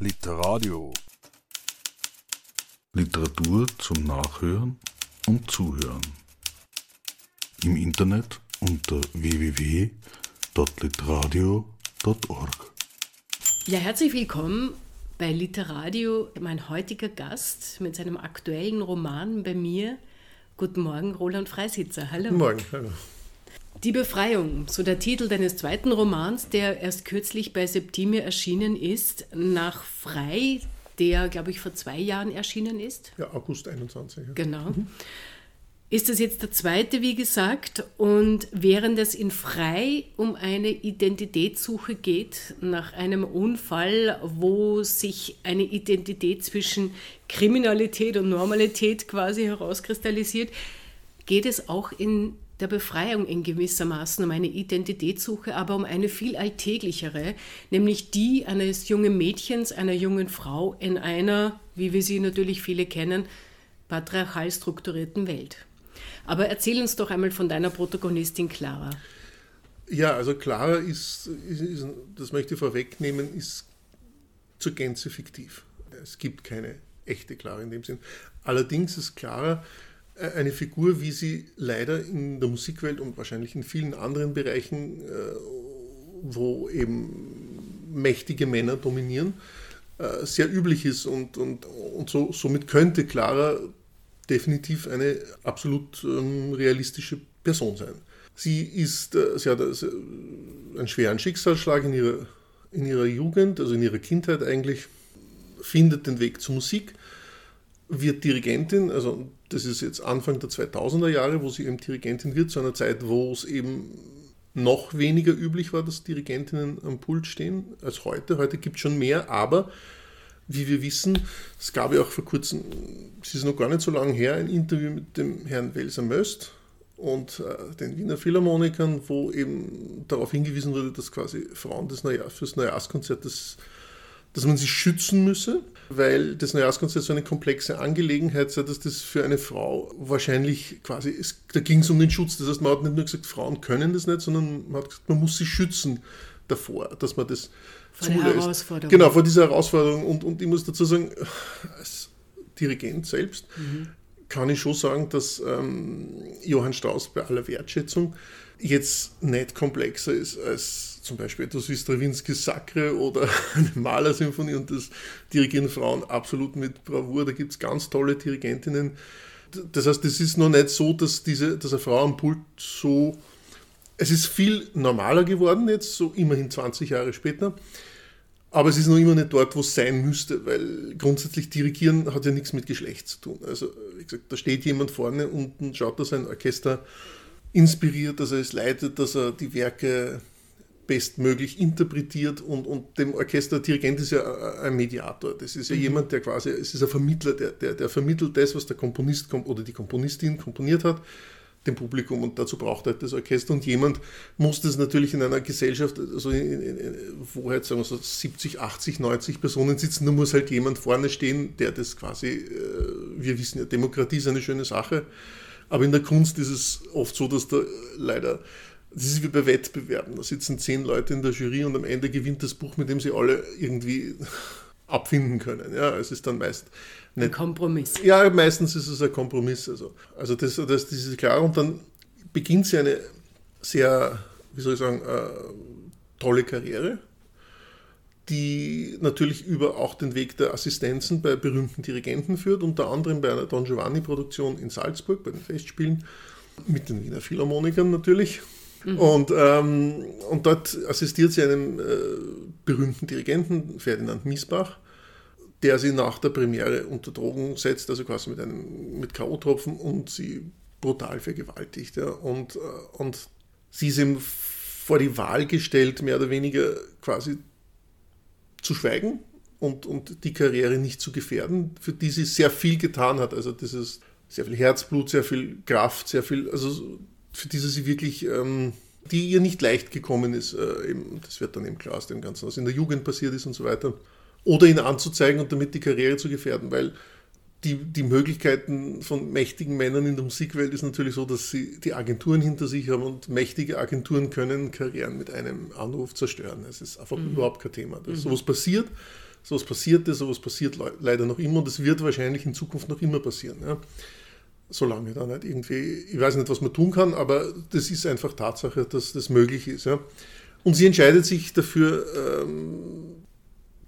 Literadio. Literatur zum Nachhören und Zuhören. Im Internet unter www.literadio.org. Ja, herzlich willkommen bei Literadio. Mein heutiger Gast mit seinem aktuellen Roman bei mir. Guten Morgen, Roland Freisitzer. Hallo. Guten Morgen. Hallo. Die Befreiung, so der Titel deines zweiten Romans, der erst kürzlich bei Septime erschienen ist, nach Frei, der, glaube ich, vor zwei Jahren erschienen ist. Ja, August 21. Ja. Genau. Mhm. Ist das jetzt der zweite, wie gesagt, und während es in Frei um eine Identitätssuche geht, nach einem Unfall, wo sich eine Identität zwischen Kriminalität und Normalität quasi herauskristallisiert, geht es auch in der Befreiung in gewissermaßen um eine Identitätssuche, aber um eine viel alltäglichere, nämlich die eines jungen Mädchens, einer jungen Frau in einer, wie wir sie natürlich viele kennen, patriarchal strukturierten Welt. Aber erzähl uns doch einmal von deiner Protagonistin Clara. Ja, also Clara ist, ist, ist das möchte ich vorwegnehmen, ist zur Gänze fiktiv. Es gibt keine echte Clara in dem Sinn. Allerdings ist Clara eine Figur, wie sie leider in der Musikwelt und wahrscheinlich in vielen anderen Bereichen, äh, wo eben mächtige Männer dominieren, äh, sehr üblich ist. Und, und, und so, somit könnte Clara definitiv eine absolut ähm, realistische Person sein. Sie, ist, sie hat einen schweren Schicksalsschlag in ihrer, in ihrer Jugend, also in ihrer Kindheit eigentlich, findet den Weg zur Musik wird Dirigentin, also das ist jetzt Anfang der 2000er Jahre, wo sie eben Dirigentin wird, zu einer Zeit, wo es eben noch weniger üblich war, dass Dirigentinnen am Pult stehen als heute. Heute gibt es schon mehr, aber wie wir wissen, es gab ja auch vor kurzem, es ist noch gar nicht so lange her, ein Interview mit dem Herrn Welser Möst und äh, den Wiener Philharmonikern, wo eben darauf hingewiesen wurde, dass quasi Frauen des Neujahr, fürs Neujahrskonzert das dass man sie schützen müsse, weil das Neujahrskonzert so eine komplexe Angelegenheit sei, dass das für eine Frau wahrscheinlich quasi, es, da ging es um den Schutz. Das heißt, man hat nicht nur gesagt, Frauen können das nicht, sondern man hat gesagt, man muss sie schützen davor, dass man das vor zulässt. Der Herausforderung. Genau, vor dieser Herausforderung. Und, und ich muss dazu sagen, als Dirigent selbst mhm. kann ich schon sagen, dass ähm, Johann Strauss bei aller Wertschätzung jetzt nicht komplexer ist als zum Beispiel etwas wie Stravinskys Sacre oder eine Malersymphonie und das dirigieren Frauen absolut mit Bravour. Da gibt es ganz tolle Dirigentinnen. Das heißt, es ist noch nicht so, dass, diese, dass eine Frau am Pult so. Es ist viel normaler geworden jetzt, so immerhin 20 Jahre später. Aber es ist noch immer nicht dort, wo es sein müsste, weil grundsätzlich Dirigieren hat ja nichts mit Geschlecht zu tun. Also, wie gesagt, da steht jemand vorne und schaut, dass ein Orchester inspiriert, dass er es leitet, dass er die Werke bestmöglich interpretiert und, und dem Orchester, Dirigent ist ja ein Mediator. Das ist ja mhm. jemand, der quasi, es ist ein Vermittler, der, der, der vermittelt das, was der Komponist oder die Komponistin komponiert hat, dem Publikum und dazu braucht er halt das Orchester und jemand muss das natürlich in einer Gesellschaft, also in, in, wo halt sagen wir so 70, 80, 90 Personen sitzen, da muss halt jemand vorne stehen, der das quasi, äh, wir wissen ja, Demokratie ist eine schöne Sache, aber in der Kunst ist es oft so, dass da leider, das ist wie bei Wettbewerben, da sitzen zehn Leute in der Jury und am Ende gewinnt das Buch, mit dem sie alle irgendwie abfinden können. Ja, es ist dann meist ein Kompromiss. Ja, meistens ist es ein Kompromiss. Also, also das, das, das ist klar. Und dann beginnt sie eine sehr, wie soll ich sagen, äh, tolle Karriere die natürlich über auch den Weg der Assistenzen bei berühmten Dirigenten führt, unter anderem bei einer Don Giovanni-Produktion in Salzburg, bei den Festspielen, mit den Wiener Philharmonikern natürlich. Mhm. Und, ähm, und dort assistiert sie einem äh, berühmten Dirigenten, Ferdinand Miesbach, der sie nach der Premiere unter Drogen setzt, also quasi mit einem mit K.O.-Tropfen und sie brutal vergewaltigt. Ja. Und, äh, und sie ist ihm vor die Wahl gestellt, mehr oder weniger quasi zu schweigen und, und die Karriere nicht zu gefährden, für die sie sehr viel getan hat. Also ist sehr viel Herzblut, sehr viel Kraft, sehr viel, also für die sie wirklich, ähm, die ihr nicht leicht gekommen ist, äh, eben, das wird dann eben klar aus dem Ganzen, was in der Jugend passiert ist und so weiter. Oder ihn anzuzeigen und damit die Karriere zu gefährden, weil die, die Möglichkeiten von mächtigen Männern in der Musikwelt ist natürlich so, dass sie die Agenturen hinter sich haben und mächtige Agenturen können Karrieren mit einem Anruf zerstören. Es ist einfach mhm. überhaupt kein Thema. Mhm. sowas passiert, sowas passierte, sowas passiert leider noch immer und es wird wahrscheinlich in Zukunft noch immer passieren. Ja. Solange da nicht irgendwie, ich weiß nicht, was man tun kann, aber das ist einfach Tatsache, dass das möglich ist. Ja. Und sie entscheidet sich dafür, ähm,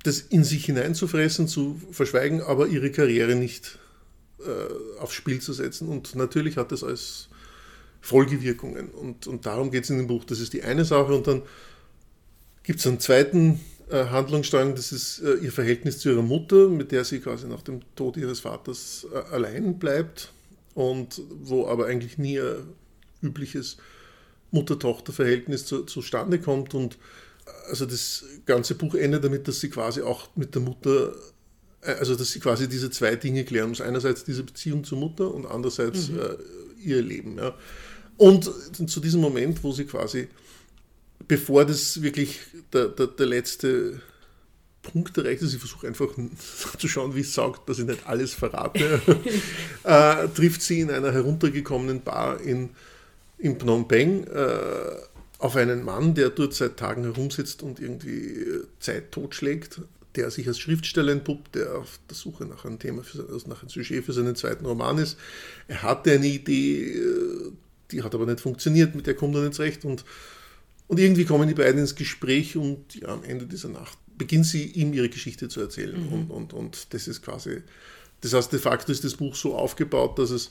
das in sich hineinzufressen, zu verschweigen, aber ihre Karriere nicht äh, aufs Spiel zu setzen. Und natürlich hat das als Folgewirkungen. Und, und darum geht es in dem Buch. Das ist die eine Sache. Und dann gibt es einen zweiten äh, Handlungsstrang, das ist äh, ihr Verhältnis zu ihrer Mutter, mit der sie quasi nach dem Tod ihres Vaters allein bleibt und wo aber eigentlich nie ein übliches Mutter-Tochter-Verhältnis zu, zustande kommt. Und äh, also das ganze Buch endet damit, dass sie quasi auch mit der Mutter, äh, also dass sie quasi diese zwei Dinge klären muss. Einerseits diese Beziehung zur Mutter und andererseits mhm. äh, ihr Leben. Ja. Und zu diesem Moment, wo sie quasi, bevor das wirklich der, der, der letzte Punkt erreicht ist, ich versuche einfach zu schauen, wie es sagt, dass ich nicht alles verrate, äh, trifft sie in einer heruntergekommenen Bar in in Phnom Penh äh, auf einen Mann, der dort seit Tagen herumsitzt und irgendwie Zeit totschlägt, der sich als Schriftsteller entpuppt, der auf der Suche nach einem Thema, für, also nach einem Sujet für seinen zweiten Roman ist. Er hatte eine Idee, äh, die hat aber nicht funktioniert, mit der kommt er nicht zurecht und, und irgendwie kommen die beiden ins Gespräch und ja, am Ende dieser Nacht beginnt sie ihm ihre Geschichte zu erzählen mhm. und, und, und das ist quasi, das heißt de facto ist das Buch so aufgebaut, dass es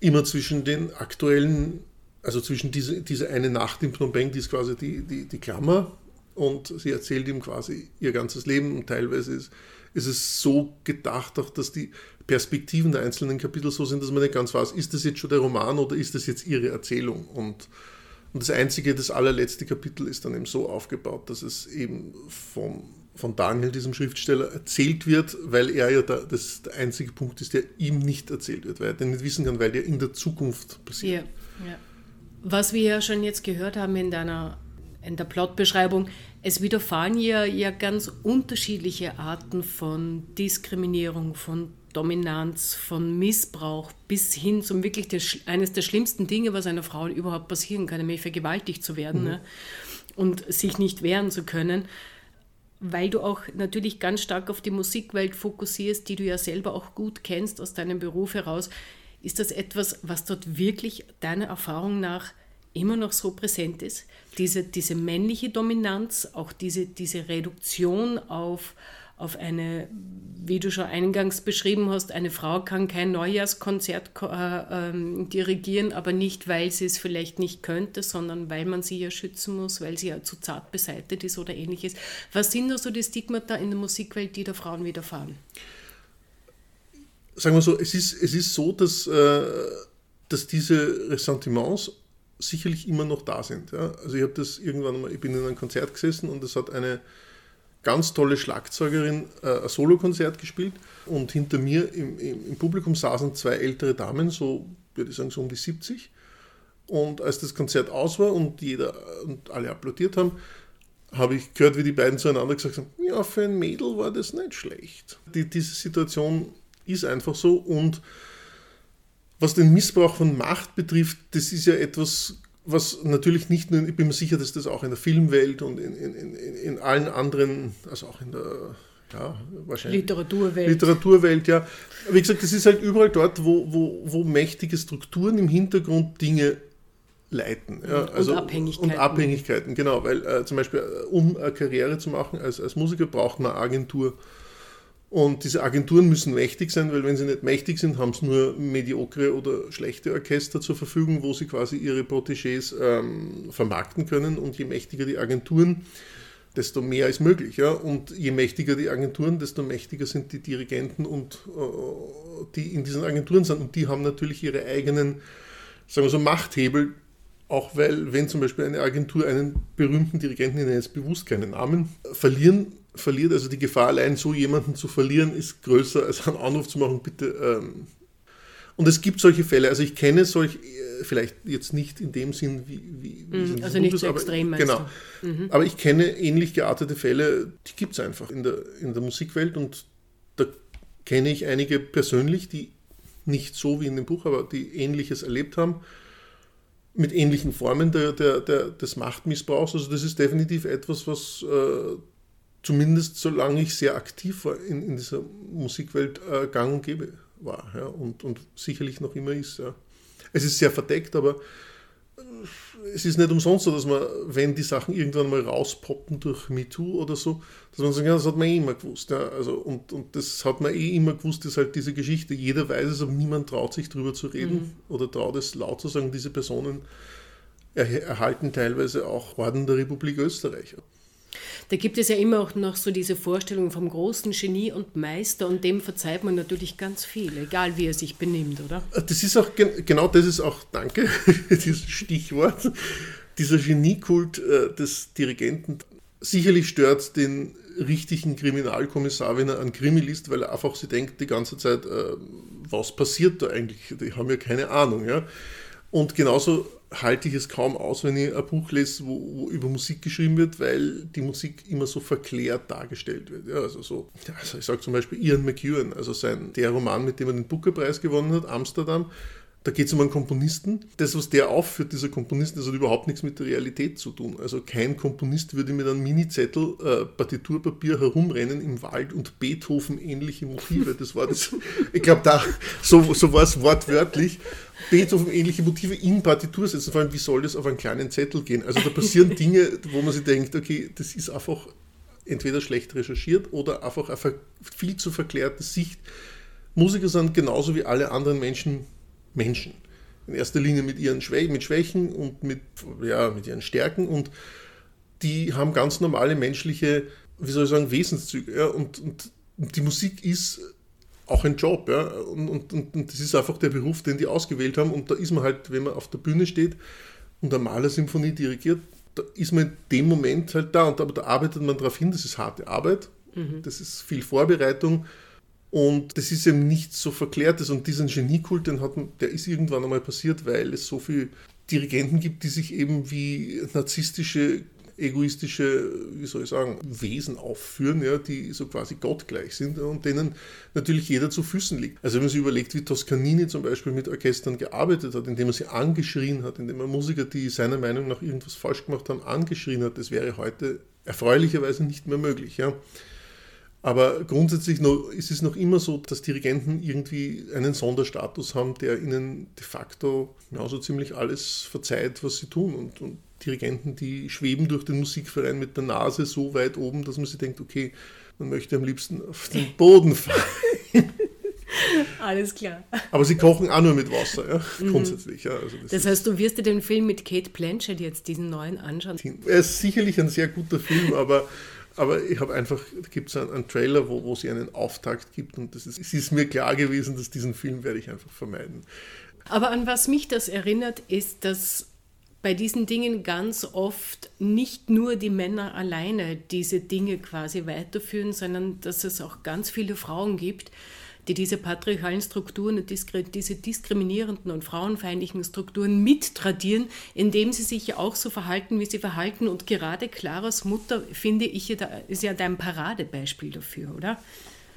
immer zwischen den aktuellen also zwischen diese, diese eine Nacht in Phnom Penh, die ist quasi die, die, die Klammer und sie erzählt ihm quasi ihr ganzes Leben und teilweise ist, ist es so gedacht, auch dass die Perspektiven der einzelnen Kapitel so sind, dass man nicht ganz weiß, ist das jetzt schon der Roman oder ist das jetzt ihre Erzählung und und das einzige, das allerletzte Kapitel ist dann eben so aufgebaut, dass es eben vom, von Daniel, diesem Schriftsteller, erzählt wird, weil er ja da, das der einzige Punkt ist, der ihm nicht erzählt wird, weil er den nicht wissen kann, weil der in der Zukunft passiert. Ja, ja. Was wir ja schon jetzt gehört haben in deiner in der Plotbeschreibung, es widerfahren ja, ja ganz unterschiedliche Arten von Diskriminierung, von Dominanz, von Missbrauch bis hin zum wirklich des, eines der schlimmsten Dinge, was einer Frau überhaupt passieren kann, nämlich vergewaltigt zu werden mhm. ne? und sich nicht wehren zu können, weil du auch natürlich ganz stark auf die Musikwelt fokussierst, die du ja selber auch gut kennst aus deinem Beruf heraus. Ist das etwas, was dort wirklich deiner Erfahrung nach immer noch so präsent ist? Diese, diese männliche Dominanz, auch diese, diese Reduktion auf, auf eine, wie du schon eingangs beschrieben hast, eine Frau kann kein Neujahrskonzert äh, äh, dirigieren, aber nicht, weil sie es vielleicht nicht könnte, sondern weil man sie ja schützen muss, weil sie ja zu zart beseitigt ist oder ähnliches. Was sind da so die Stigmata in der Musikwelt, die der Frauen widerfahren? sagen wir so, es ist, es ist so, dass, äh, dass diese Ressentiments sicherlich immer noch da sind. Ja? Also ich habe das irgendwann mal, ich bin in einem Konzert gesessen und es hat eine ganz tolle Schlagzeugerin äh, ein Solokonzert gespielt und hinter mir im, im, im, Publikum saßen zwei ältere Damen, so würde ich sagen so um die 70. Und als das Konzert aus war und jeder und alle applaudiert haben, habe ich gehört, wie die beiden zueinander gesagt haben, ja, für ein Mädel war das nicht schlecht. Die, diese Situation ist einfach so. Und was den Missbrauch von Macht betrifft, das ist ja etwas, was natürlich nicht nur, ich bin mir sicher, dass das auch in der Filmwelt und in, in, in, in allen anderen, also auch in der ja, wahrscheinlich. Literaturwelt. Literaturwelt, ja. Wie gesagt, das ist halt überall dort, wo, wo, wo mächtige Strukturen im Hintergrund Dinge leiten. Ja, also, und Abhängigkeiten. Und Abhängigkeiten, genau. Weil äh, zum Beispiel, äh, um eine Karriere zu machen als, als Musiker, braucht man eine Agentur. Und diese Agenturen müssen mächtig sein, weil wenn sie nicht mächtig sind, haben sie nur mediokre oder schlechte Orchester zur Verfügung, wo sie quasi ihre Protégés ähm, vermarkten können. Und je mächtiger die Agenturen, desto mehr ist möglich. Ja? Und je mächtiger die Agenturen, desto mächtiger sind die Dirigenten und äh, die in diesen Agenturen sind. Und die haben natürlich ihre eigenen, sagen wir so, Machthebel, auch weil, wenn zum Beispiel eine Agentur einen berühmten Dirigenten, ich nenne jetzt bewusst keinen Namen, verlieren verliert. Also die Gefahr, allein so jemanden zu verlieren, ist größer, als einen Anruf zu machen, bitte. Ähm. Und es gibt solche Fälle. Also ich kenne solche, äh, vielleicht jetzt nicht in dem Sinn, wie, wie, wie mm, Also nicht so aber, extrem, meinst Genau. Mhm. Aber ich kenne ähnlich geartete Fälle, die gibt es einfach in der, in der Musikwelt und da kenne ich einige persönlich, die nicht so wie in dem Buch, aber die Ähnliches erlebt haben mit ähnlichen Formen der, der, der, des Machtmissbrauchs. Also das ist definitiv etwas, was äh, zumindest solange ich sehr aktiv war in, in dieser Musikwelt, äh, gang und gäbe war. Ja, und, und sicherlich noch immer ist. Ja. Es ist sehr verdeckt, aber es ist nicht umsonst so, dass man, wenn die Sachen irgendwann mal rauspoppen durch MeToo oder so, dass man sagt, ja, das hat man eh immer gewusst. Ja, also, und, und das hat man eh immer gewusst, ist halt diese Geschichte. Jeder weiß es, aber niemand traut sich drüber zu reden mhm. oder traut es laut zu sagen. Diese Personen erhalten teilweise auch Orden der Republik Österreich. Da gibt es ja immer auch noch so diese Vorstellung vom großen Genie und Meister und dem verzeiht man natürlich ganz viel, egal wie er sich benimmt, oder? Das ist auch, genau das ist auch, danke, dieses Stichwort, dieser Geniekult äh, des Dirigenten. Sicherlich stört den richtigen Kriminalkommissar, wenn er an Krimi liest, weil er einfach sich denkt die ganze Zeit, äh, was passiert da eigentlich? Die haben ja keine Ahnung. Ja? Und genauso halte ich es kaum aus, wenn ich ein Buch lese, wo, wo, über Musik geschrieben wird, weil die Musik immer so verklärt dargestellt wird. Ja, also so, also ich sage zum Beispiel Ian McEwan, also sein, der Roman, mit dem er den Booker-Preis gewonnen hat, Amsterdam, da geht es um einen Komponisten. Das, was der aufführt, dieser Komponist, das hat überhaupt nichts mit der Realität zu tun. Also kein Komponist würde mit einem Mini-Zettel äh, Partiturpapier herumrennen im Wald und Beethoven-ähnliche Motive. Das war das. Ich glaube, da so, so war es wortwörtlich. Beethoven-ähnliche Motive in Partitur setzen. Vor allem, wie soll das auf einen kleinen Zettel gehen? Also da passieren Dinge, wo man sich denkt, okay, das ist einfach entweder schlecht recherchiert oder einfach eine viel zu verklärte Sicht. Musiker sind genauso wie alle anderen Menschen Menschen. In erster Linie mit ihren Schwä mit Schwächen und mit, ja, mit ihren Stärken und die haben ganz normale menschliche, wie soll ich sagen, Wesenszüge. Ja? Und, und, und die Musik ist auch ein Job. Ja? Und, und, und, das ist einfach der Beruf, den die ausgewählt haben. Und da ist man halt, wenn man auf der Bühne steht und eine Malersymphonie dirigiert, da ist man in dem Moment halt da. Und aber da arbeitet man darauf hin, das ist harte Arbeit, mhm. das ist viel Vorbereitung und das ist eben nicht so verklärtes. Und diesen Geniekult, den hat, der ist irgendwann einmal passiert, weil es so viele Dirigenten gibt, die sich eben wie narzisstische, egoistische, wie soll ich sagen, Wesen aufführen, ja, die so quasi gottgleich sind und denen natürlich jeder zu Füßen liegt. Also wenn man sich überlegt, wie Toscanini zum Beispiel mit Orchestern gearbeitet hat, indem er sie angeschrien hat, indem er Musiker, die seiner Meinung nach irgendwas falsch gemacht haben, angeschrien hat, das wäre heute erfreulicherweise nicht mehr möglich. Ja. Aber grundsätzlich ist es noch immer so, dass Dirigenten irgendwie einen Sonderstatus haben, der ihnen de facto genauso ziemlich alles verzeiht, was sie tun. Und, und Dirigenten, die schweben durch den Musikverein mit der Nase so weit oben, dass man sich denkt, okay, man möchte am liebsten auf den Boden fallen. Alles klar. Aber sie kochen auch nur mit Wasser, ja, mhm. grundsätzlich. Ja, also das, das heißt, du wirst dir den Film mit Kate Blanchett jetzt, diesen neuen, anschauen? Er ist sicherlich ein sehr guter Film, aber aber ich habe einfach, da gibt es einen, einen, Trailer, wo, wo sie einen Auftakt gibt und das ist, es ist mir klar gewesen, dass diesen Film werde ich einfach vermeiden. Aber an was mich das erinnert, ist, dass bei diesen Dingen ganz oft nicht nur die Männer alleine diese Dinge quasi weiterführen, sondern dass es auch ganz viele Frauen gibt, die diese patriarchalen Strukturen diese diskriminierenden und frauenfeindlichen Strukturen mittradieren, indem sie sich ja auch so verhalten, wie sie verhalten. Und gerade Claras Mutter, finde ich, ist ja dein Paradebeispiel dafür, oder?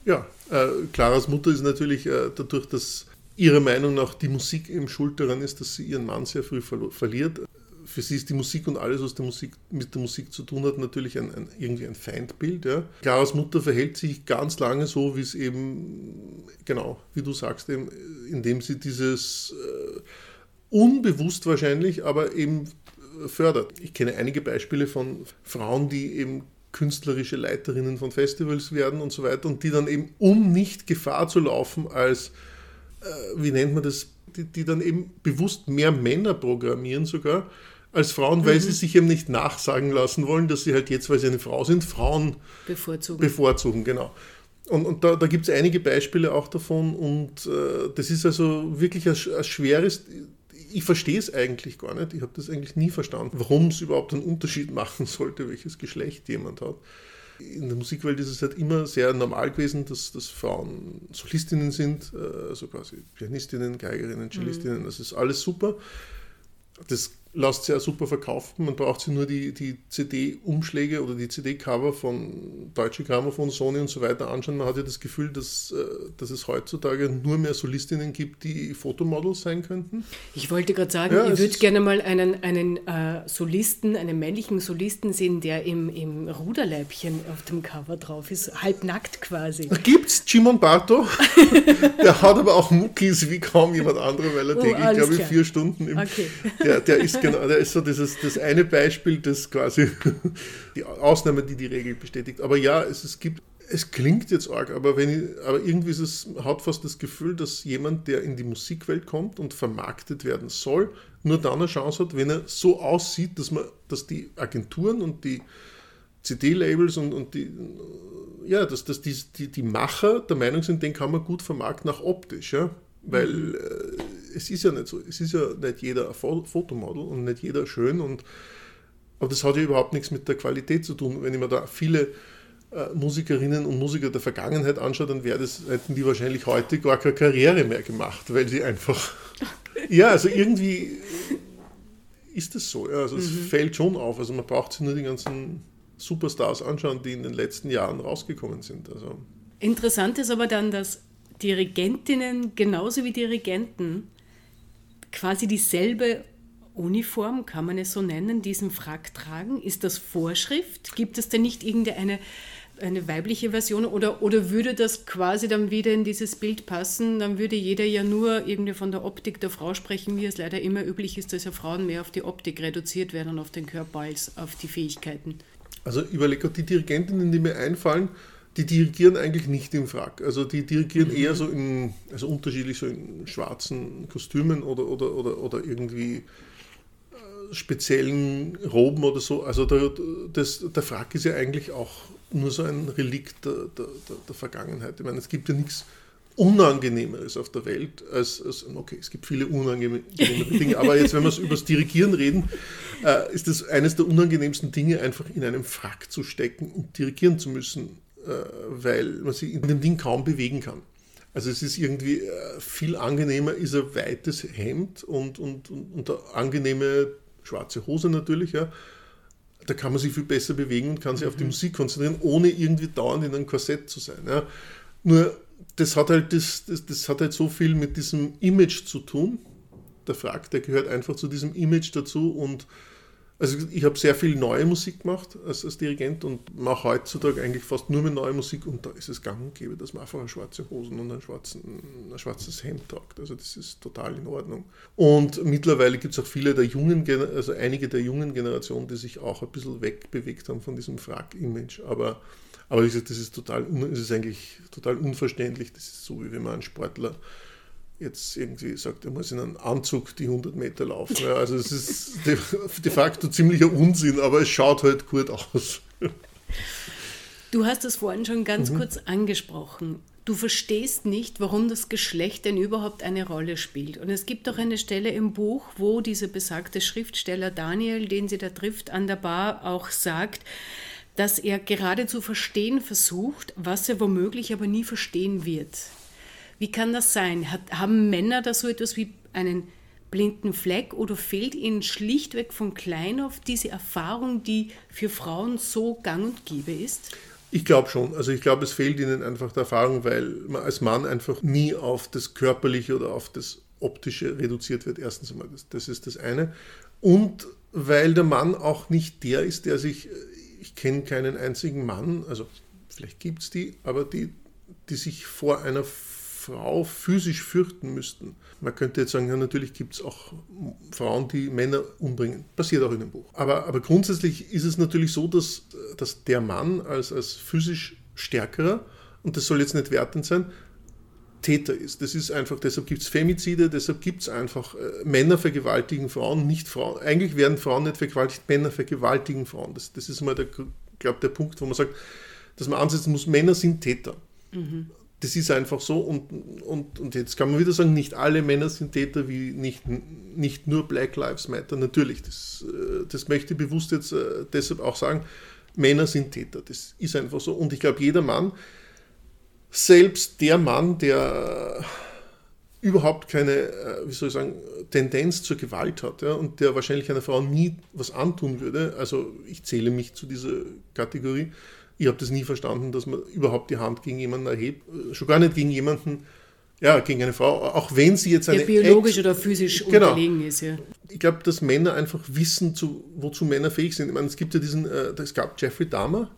Ja, äh, Claras Mutter ist natürlich äh, dadurch, dass ihrer Meinung nach die Musik im Schuld daran ist, dass sie ihren Mann sehr früh verliert, für sie ist die Musik und alles, was der Musik, mit der Musik zu tun hat, natürlich ein, ein, irgendwie ein Feindbild. Ja. Claras Mutter verhält sich ganz lange so, wie es eben, genau, wie du sagst, eben, indem sie dieses äh, unbewusst wahrscheinlich, aber eben fördert. Ich kenne einige Beispiele von Frauen, die eben künstlerische Leiterinnen von Festivals werden und so weiter und die dann eben, um nicht Gefahr zu laufen, als, äh, wie nennt man das, die, die, dann eben bewusst mehr Männer programmieren sogar, als Frauen, weil mhm. sie sich eben nicht nachsagen lassen wollen, dass sie halt jetzt, weil sie eine Frau sind, Frauen bevorzugen. Bevorzugen, genau. Und, und da, da gibt es einige Beispiele auch davon und äh, das ist also wirklich ein, ein schweres, ich verstehe es eigentlich gar nicht, ich habe das eigentlich nie verstanden, warum es überhaupt einen Unterschied machen sollte, welches Geschlecht jemand hat. In der Musikwelt ist es halt immer sehr normal gewesen, dass, dass Frauen Solistinnen sind, äh, also quasi Pianistinnen, Geigerinnen, Cellistinnen, mhm. das ist alles super. Das lässt sich auch super verkaufen. Man braucht sich nur die, die CD-Umschläge oder die CD-Cover von Deutsche Grammophon, Sony und so weiter anschauen. Man hat ja das Gefühl, dass, äh, dass es heutzutage nur mehr Solistinnen gibt, die Fotomodels sein könnten. Ich wollte gerade sagen, ja, ich würde gerne mal einen, einen äh, Solisten, einen männlichen Solisten sehen, der im, im Ruderleibchen auf dem Cover drauf ist, halbnackt quasi. Gibt's Jimon Barto? der hat aber auch Muckis wie kaum jemand anderer, weil er oh, täglich, glaube ich, vier Stunden im, okay. der, der ist genau, der ist so dieses, das eine Beispiel, das quasi die Ausnahme, die die Regel bestätigt. Aber ja, es, es gibt, es klingt jetzt arg, aber, wenn ich, aber irgendwie ist es, hat fast das Gefühl, dass jemand, der in die Musikwelt kommt und vermarktet werden soll, nur dann eine Chance hat, wenn er so aussieht, dass man, dass die Agenturen und die CD-Labels und, und die, ja, dass, dass die, die, die Macher der Meinung sind, den kann man gut vermarkten, auch optisch, ja. Weil äh, es ist ja nicht so, es ist ja nicht jeder ein Fotomodel und nicht jeder schön und aber das hat ja überhaupt nichts mit der Qualität zu tun. Wenn ich mir da viele äh, Musikerinnen und Musiker der Vergangenheit anschaue, dann das, hätten die wahrscheinlich heute gar keine Karriere mehr gemacht, weil sie einfach. ja, also irgendwie ist das so. Ja, also es mhm. fällt schon auf. Also man braucht sich nur die ganzen Superstars anschauen, die in den letzten Jahren rausgekommen sind. Also. Interessant ist aber dann, dass Dirigentinnen genauso wie Dirigenten quasi dieselbe Uniform, kann man es so nennen, diesen Frack tragen? Ist das Vorschrift? Gibt es denn nicht irgendeine eine weibliche Version oder, oder würde das quasi dann wieder in dieses Bild passen? Dann würde jeder ja nur irgendwie von der Optik der Frau sprechen, wie es leider immer üblich ist, dass ja Frauen mehr auf die Optik reduziert werden und auf den Körper als auf die Fähigkeiten. Also überlege die Dirigentinnen, die mir einfallen, die dirigieren eigentlich nicht im Frack. Also die dirigieren mhm. eher so in, also unterschiedlich so in schwarzen Kostümen oder, oder, oder, oder irgendwie äh, speziellen Roben oder so. Also der, das, der Frack ist ja eigentlich auch nur so ein Relikt der, der, der Vergangenheit. Ich meine, es gibt ja nichts Unangenehmeres auf der Welt als, als okay, es gibt viele unangenehme Dinge, aber jetzt, wenn wir über das Dirigieren reden, äh, ist das eines der unangenehmsten Dinge, einfach in einem Frack zu stecken und dirigieren zu müssen. Äh, weil man sich in dem Ding kaum bewegen kann. Also es ist irgendwie äh, viel angenehmer, ist ein weites Hemd und, und, und, und eine angenehme schwarze Hose natürlich, ja. Da kann man sich viel besser bewegen und kann sich mhm. auf die mhm. Musik konzentrieren, ohne irgendwie dauernd in einem Korsett zu sein. Ja. Nur das hat halt das, das, das hat halt so viel mit diesem Image zu tun. Der Frag, der gehört einfach zu diesem Image dazu und also ich habe sehr viel neue Musik gemacht als, als Dirigent und mache heutzutage eigentlich fast nur mehr neue Musik und da ist es gang und gäbe, dass man einfach schwarze Hosen und ein, ein schwarzes Hemd tragt. Also das ist total in Ordnung. Und mittlerweile gibt es auch viele der jungen, also einige der jungen Generationen, die sich auch ein bisschen wegbewegt haben von diesem Frack-Image. Aber, aber das ist total, es ist eigentlich total unverständlich. Das ist so, wie wenn man einen Sportler jetzt irgendwie sagt, er muss in einem Anzug die 100 Meter laufen. Ja, also es ist de, de facto ziemlicher Unsinn, aber es schaut halt gut aus. Du hast es vorhin schon ganz mhm. kurz angesprochen. Du verstehst nicht, warum das Geschlecht denn überhaupt eine Rolle spielt. Und es gibt auch eine Stelle im Buch, wo dieser besagte Schriftsteller Daniel, den sie da trifft, an der Bar auch sagt, dass er gerade zu verstehen versucht, was er womöglich aber nie verstehen wird. Wie kann das sein? Hat, haben Männer da so etwas wie einen blinden Fleck oder fehlt ihnen schlichtweg von klein auf diese Erfahrung, die für Frauen so gang und gäbe ist? Ich glaube schon. Also ich glaube, es fehlt ihnen einfach der Erfahrung, weil man als Mann einfach nie auf das Körperliche oder auf das Optische reduziert wird. Erstens einmal, das, das ist das eine. Und weil der Mann auch nicht der ist, der sich, ich kenne keinen einzigen Mann, also vielleicht gibt es die, aber die, die sich vor einer Frau physisch fürchten müssten. Man könnte jetzt sagen, ja, natürlich gibt es auch Frauen, die Männer umbringen. Passiert auch in dem Buch. Aber, aber grundsätzlich ist es natürlich so, dass, dass der Mann als, als physisch stärkerer, und das soll jetzt nicht wertend sein, Täter ist. Das ist einfach, deshalb gibt es Femizide, deshalb gibt es einfach äh, Männer vergewaltigen Frauen, nicht Frauen. Eigentlich werden Frauen nicht vergewaltigt, Männer vergewaltigen Frauen. Das, das ist mal der, glaub, der Punkt, wo man sagt, dass man ansetzen muss, Männer sind Täter. Mhm das ist einfach so und, und, und jetzt kann man wieder sagen, nicht alle Männer sind Täter, wie nicht, nicht nur Black Lives Matter. Natürlich, das, äh, das möchte ich bewusst jetzt äh, deshalb auch sagen, Männer sind Täter, das ist einfach so. Und ich glaube, jeder Mann, selbst der Mann, der überhaupt keine, äh, wie soll ich sagen, Tendenz zur Gewalt hat ja, und der wahrscheinlich einer Frau nie was antun würde. Also ich zähle mich zu dieser Kategorie. Ich habe das nie verstanden, dass man überhaupt die Hand gegen jemanden erhebt. Schon gar nicht gegen jemanden, ja, gegen eine Frau, auch wenn sie jetzt eine. Der biologisch Ex oder physisch genau. unterlegen ist, ja. Ich glaube, dass Männer einfach wissen, zu, wozu Männer fähig sind. Ich meine, es gibt ja diesen, äh, es gab Jeffrey Dahmer,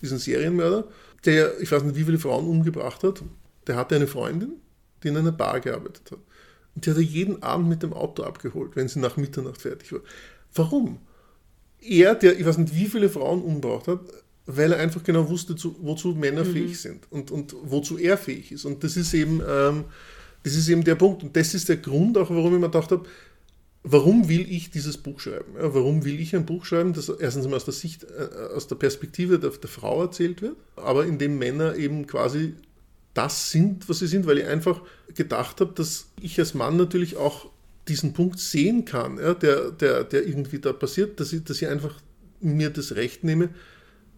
diesen Serienmörder, der, ich weiß nicht, wie viele Frauen umgebracht hat. Der hatte eine Freundin, die in einer Bar gearbeitet hat. Und die hat er jeden Abend mit dem Auto abgeholt, wenn sie nach Mitternacht fertig war. Warum? Er, der, ich weiß nicht, wie viele Frauen umgebracht hat, weil er einfach genau wusste, zu, wozu Männer mhm. fähig sind und, und wozu er fähig ist. Und das ist eben, ähm, das ist eben der Punkt. Und das ist der Grund auch, warum ich mir gedacht habe, warum will ich dieses Buch schreiben? Ja, warum will ich ein Buch schreiben, das erstens mal aus der Sicht, äh, aus der Perspektive der, der, Frau erzählt wird, aber in dem Männer eben quasi das sind, was sie sind, weil ich einfach gedacht habe, dass ich als Mann natürlich auch diesen Punkt sehen kann, ja, der, der, der irgendwie da passiert, dass ich, dass ich einfach mir das Recht nehme,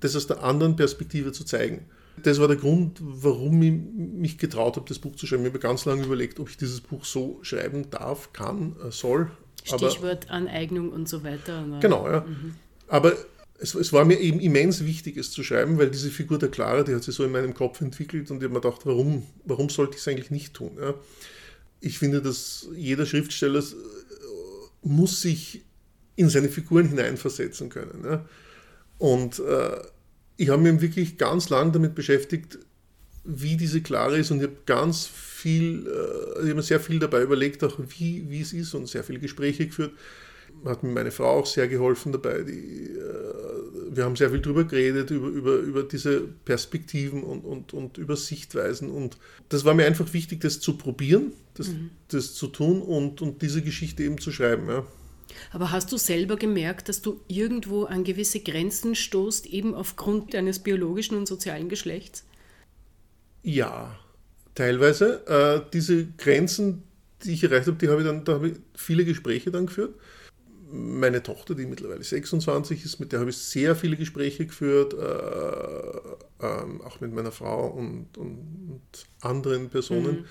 das aus der anderen Perspektive zu zeigen. Das war der Grund, warum ich mich getraut habe, das Buch zu schreiben. Ich habe ganz lange überlegt, ob ich dieses Buch so schreiben darf, kann, äh, soll. Stichwort Aber, Aneignung und so weiter. Ne? Genau, ja. Mhm. Aber es, es, war mir eben immens wichtig, es zu schreiben, weil diese Figur der Clara, die hat sich so in meinem Kopf entwickelt und ich habe mir gedacht, warum, warum sollte ich es eigentlich nicht tun? Ja? Ich finde, dass jeder Schriftsteller äh, muss sich in seine Figuren hineinversetzen können. Ja? Und äh, ich habe mich wirklich ganz lang damit beschäftigt, wie diese Clara ist und ich habe ganz viel, äh, ich habe mir sehr viel dabei überlegt, auch wie, wie es ist und sehr viele Gespräche geführt hat mir meine Frau auch sehr geholfen dabei. Die, äh, wir haben sehr viel darüber geredet, über, über, über diese Perspektiven und, und, und über Sichtweisen. Und das war mir einfach wichtig, das zu probieren, das, mhm. das zu tun und, und diese Geschichte eben zu schreiben. Ja. Aber hast du selber gemerkt, dass du irgendwo an gewisse Grenzen stoßt, eben aufgrund deines biologischen und sozialen Geschlechts? Ja, teilweise. Äh, diese Grenzen, die ich erreicht habe, die habe ich dann, da habe ich viele Gespräche dann geführt meine Tochter, die mittlerweile 26 ist, mit der habe ich sehr viele Gespräche geführt, äh, äh, auch mit meiner Frau und, und anderen Personen. Mhm.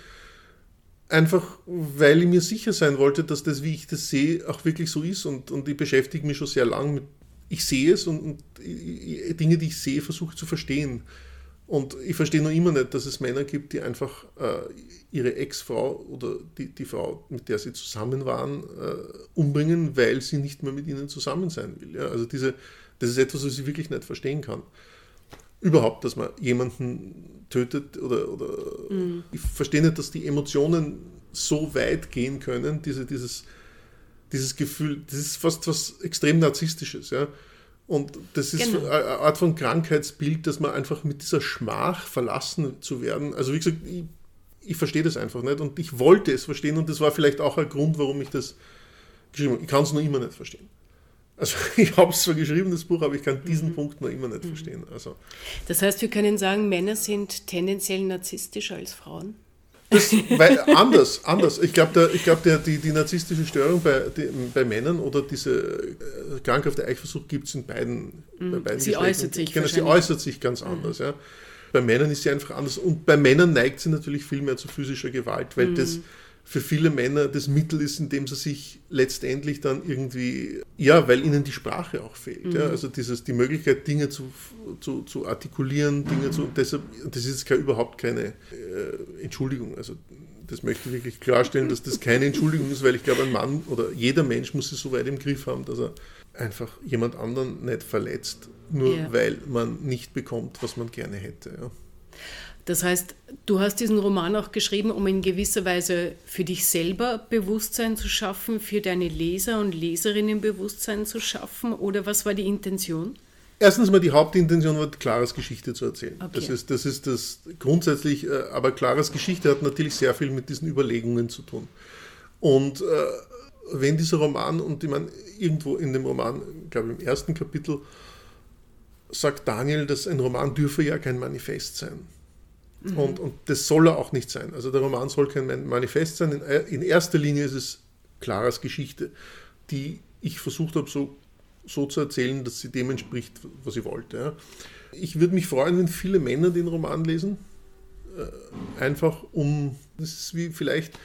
Einfach, weil ich mir sicher sein wollte, dass das, wie ich das sehe, auch wirklich so ist. Und, und ich beschäftige mich schon sehr lange mit, ich sehe es und, und Dinge, die ich sehe, versuche zu verstehen. Und ich verstehe noch immer nicht, dass es Männer gibt, die einfach äh, ihre Ex-Frau oder die, die Frau, mit der sie zusammen waren, äh, umbringen, weil sie nicht mehr mit ihnen zusammen sein will. Ja? Also diese, das ist etwas, was ich wirklich nicht verstehen kann. Überhaupt, dass man jemanden tötet oder, oder mhm. ich verstehe nicht, dass die Emotionen so weit gehen können, diese, dieses, dieses Gefühl, das ist fast was extrem Narzisstisches. Ja? Und das ist genau. eine Art von Krankheitsbild, dass man einfach mit dieser Schmach verlassen zu werden. Also wie gesagt, ich, ich verstehe das einfach nicht und ich wollte es verstehen und das war vielleicht auch ein Grund, warum ich das geschrieben habe. Ich kann es noch immer nicht verstehen. Also ich habe es zwar geschrieben, das Buch, aber ich kann diesen mhm. Punkt noch immer nicht mhm. verstehen. Also. Das heißt, wir können sagen, Männer sind tendenziell narzisstischer als Frauen? Das, weil, anders, anders. Ich glaube, glaub, die, die narzisstische Störung bei, die, bei Männern oder diese äh, krankhafte Eichversuch gibt es in beiden, mm, bei beiden Sie äußert sich genau, Sie äußert sich ganz anders. Mm. Ja. Bei Männern ist sie einfach anders. Und bei Männern neigt sie natürlich viel mehr zu physischer Gewalt, weil mm. das für viele Männer das Mittel ist, in dem sie sich letztendlich dann irgendwie, ja, weil ihnen die Sprache auch fehlt. Mhm. Ja, also dieses, die Möglichkeit, Dinge zu, zu, zu artikulieren, Dinge zu, und deshalb, das ist keine, überhaupt keine äh, Entschuldigung. Also das möchte ich wirklich klarstellen, dass das keine Entschuldigung ist, weil ich glaube, ein Mann oder jeder Mensch muss es so weit im Griff haben, dass er einfach jemand anderen nicht verletzt, nur ja. weil man nicht bekommt, was man gerne hätte. Ja. Das heißt, du hast diesen Roman auch geschrieben, um in gewisser Weise für dich selber Bewusstsein zu schaffen, für deine Leser und Leserinnen Bewusstsein zu schaffen, oder was war die Intention? Erstens mal die Hauptintention war, Claras Geschichte zu erzählen. Okay. Das, ist, das ist das grundsätzlich, äh, aber Claras Geschichte hat natürlich sehr viel mit diesen Überlegungen zu tun. Und äh, wenn dieser Roman, und ich meine, irgendwo in dem Roman, ich glaube im ersten Kapitel, sagt Daniel, dass ein Roman dürfe ja kein Manifest sein. Mhm. Und, und das soll er auch nicht sein. Also der Roman soll kein Manifest sein. In, in erster Linie ist es Claras Geschichte, die ich versucht habe, so, so zu erzählen, dass sie dem entspricht, was ich wollte. Ja. Ich würde mich freuen, wenn viele Männer den Roman lesen. äh, einfach um, das ist wie vielleicht,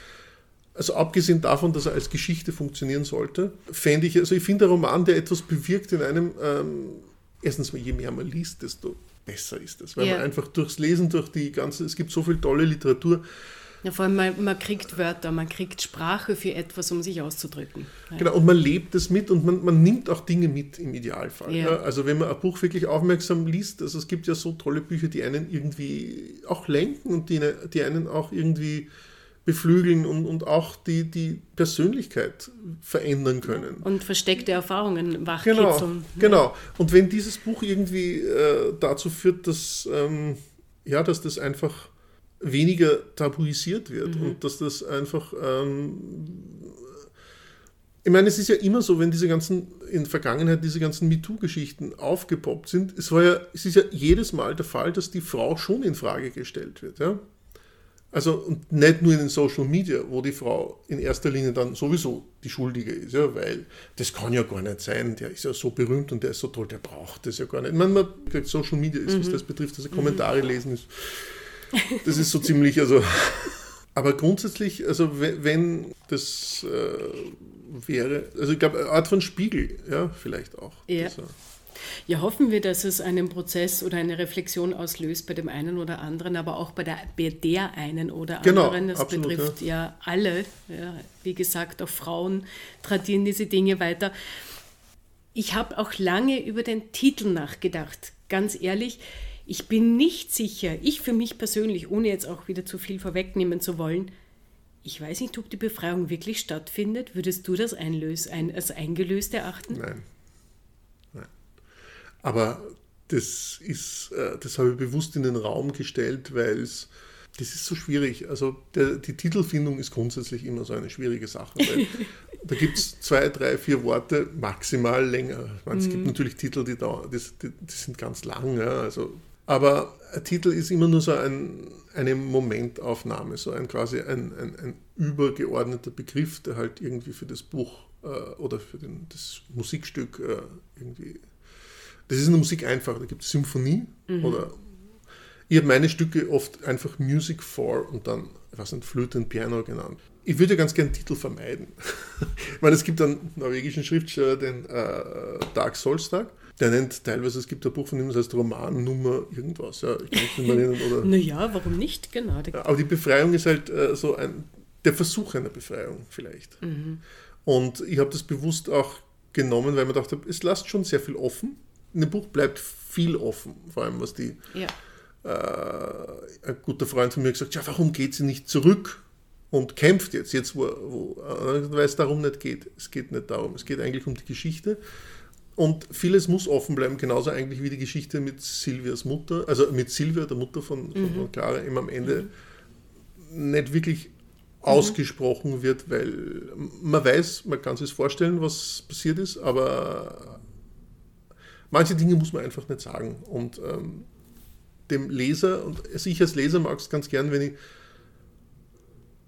also abgesehen davon, dass er als Geschichte funktionieren sollte, fände ich, also ich finde, der Roman, der etwas bewirkt in einem, ähm, erstens mal, je mehr man liest, desto besser ist es, weil Ja. man einfach durchs Lesen, durch die ganze, es gibt so viel tolle Literatur, Ja, vor allem, man, man kriegt Wörter, man kriegt Sprache für etwas, um sich auszudrücken. Genau, und man lebt es mit und man, man nimmt auch Dinge mit im Idealfall. Ja. Ja. Also wenn man ein Buch wirklich aufmerksam liest, also es gibt ja so tolle Bücher, die einen irgendwie auch lenken und die, die einen auch irgendwie beflügeln und, und auch die, die Persönlichkeit verändern können. Und versteckte Erfahrungen Genau, wachkitzeln. genau. Und wenn dieses Buch irgendwie äh, dazu führt, dass, ähm, ja, dass das einfach weniger tabuisiert wird und dass das einfach, ähm, ich meine, es ist ja immer so, wenn diese ganzen, in der Vergangenheit diese ganzen MeToo-Geschichten aufgepoppt sind, es war ja, es ist ja jedes Mal der Fall, dass die Frau schon in Frage gestellt wird, ja. Also und nicht nur in den Social Media, wo die Frau in erster Linie dann sowieso die Schuldige ist, ja, weil das kann ja gar nicht sein, der ist ja so berühmt und der ist so toll, der braucht das ja gar nicht. Ich meine, man kriegt Social Media ist, was das betrifft, also Kommentare lesen ist, das ist so ziemlich, also. Aber grundsätzlich, also we- wenn das äh, wäre, also ich glaube, eine Art von Spiegel, ja, vielleicht auch. Ja. Das, äh, Ja, hoffen wir, dass es einen Prozess oder eine Reflexion auslöst bei dem einen oder anderen, aber auch bei der, bei der einen oder Genau, anderen. Das absolut, betrifft ja, alle. Ja, wie gesagt, auch Frauen tradieren diese Dinge weiter. Ich habe auch lange über den Titel nachgedacht. Ganz ehrlich, ich bin nicht sicher, ich für mich persönlich, ohne jetzt auch wieder zu viel vorwegnehmen zu wollen, ich weiß nicht, ob die Befreiung wirklich stattfindet. Würdest du das einlös, ein, als eingelöst erachten? Nein. Aber das ist, äh, das habe ich bewusst in den Raum gestellt, weil es, das ist so schwierig. Also der, die Titelfindung ist grundsätzlich immer so eine schwierige Sache. Da gibt es zwei, drei, vier Worte, maximal länger. Meine, es gibt natürlich Titel, die, dauern, die, die, die sind ganz lang. Ja, also, aber ein Titel ist immer nur so ein, eine Momentaufnahme, so ein quasi ein, ein, ein übergeordneter Begriff, der halt irgendwie für das Buch äh, oder für den, das Musikstück äh, irgendwie. Das ist in der Musik einfach. Da gibt es Symphonie oder ich habe meine Stücke oft einfach Music for und dann, weiß nicht, Flöte und Piano genannt. Ich würde ja ganz gerne Titel vermeiden. ich meine, es gibt einen norwegischen Schriftsteller, den äh, Dag Solstad, der nennt teilweise, es gibt ein Buch von ihm, das heißt Romannummer irgendwas. Ja, ich kann es nicht mehr nennen. Oder, Naja, warum nicht? Genau. Da- aber die Befreiung ist halt äh, so ein, der Versuch einer Befreiung vielleicht. Und ich habe das bewusst auch genommen, weil man dachte, es lasst schon sehr viel offen. In dem Buch bleibt viel offen, vor allem was die Ja. äh, ein guter Freund von mir gesagt, ja, warum geht sie nicht zurück und kämpft jetzt, jetzt wo, wo weil es darum nicht geht. Es geht nicht darum, es geht eigentlich um die Geschichte. Und vieles muss offen bleiben, genauso eigentlich wie die Geschichte mit Silvias Mutter, also mit Silvia, der Mutter von, von, von Clara, immer am Ende nicht wirklich ausgesprochen wird, weil man weiß, man kann sich vorstellen, was passiert ist, aber manche Dinge muss man einfach nicht sagen. Und ähm, dem Leser, und ich als Leser mag es ganz gern, wenn ich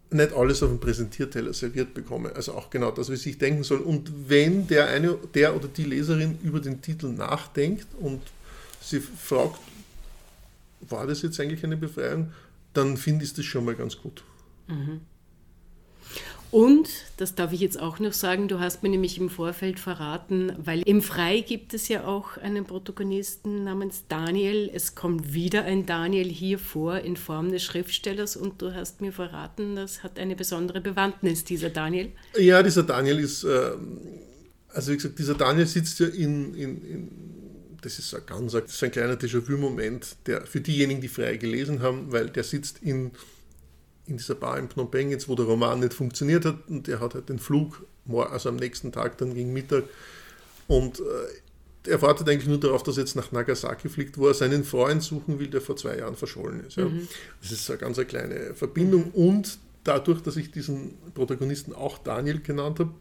nicht alles auf dem Präsentierteller serviert bekomme. Also auch genau das, was ich denken soll. Und wenn der eine, der oder die Leserin über den Titel nachdenkt und sie fragt, war das jetzt eigentlich eine Befreiung, dann finde ich das schon mal ganz gut. Und, das darf ich jetzt auch noch sagen, du hast mir nämlich im Vorfeld verraten, weil im Frei gibt es ja auch einen Protagonisten namens Daniel. Es kommt wieder ein Daniel hier vor in Form des Schriftstellers und du hast mir verraten, das hat eine besondere Bewandtnis, dieser Daniel. Ja, dieser Daniel ist, ähm, also wie gesagt, dieser Daniel sitzt ja in, in, in das ist ein ganz, das ist ein kleiner Déjà-vu-Moment, der für diejenigen, die frei gelesen haben, weil der sitzt in, in dieser Bar in Phnom Penh jetzt, wo der Roman nicht funktioniert hat und der hat halt den Flug, also am nächsten Tag dann gegen Mittag und äh, er wartet eigentlich nur darauf, dass er jetzt nach Nagasaki fliegt, wo er seinen Freund suchen will, der vor zwei Jahren verschollen ist. Ja. Das ist so eine ganz eine kleine Verbindung und dadurch, dass ich diesen Protagonisten auch Daniel genannt habe,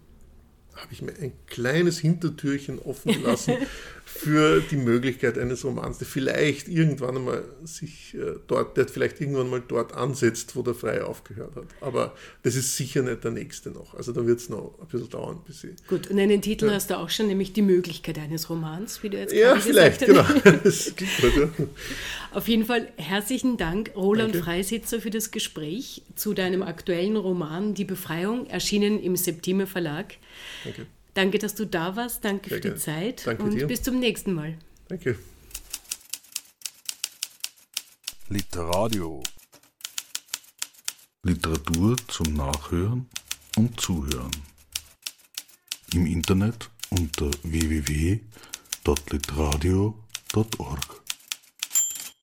habe ich mir ein kleines Hintertürchen offen gelassen, für die Möglichkeit eines Romans, der vielleicht irgendwann einmal sich äh, dort, der vielleicht irgendwann mal dort ansetzt, wo der Frei aufgehört hat. Aber das ist sicher nicht der nächste noch. Also da wird es noch ein bisschen dauern, bis sie. Gut, und einen Titel ja. hast du auch schon, nämlich die Möglichkeit eines Romans, wie du jetzt ja, vielleicht, gesagt hast. genau. gut, ja. Auf jeden Fall herzlichen Dank, Roland Danke. Freisitzer, für das Gespräch zu deinem aktuellen Roman Die Befreiung, erschienen im Septimer Verlag. Danke. Danke, dass du da warst. Danke Sehr für die Zeit. Danke und dir. bis zum nächsten Mal. Danke. Literadio. Literatur zum Nachhören und Zuhören. Im Internet unter www.literadio.org.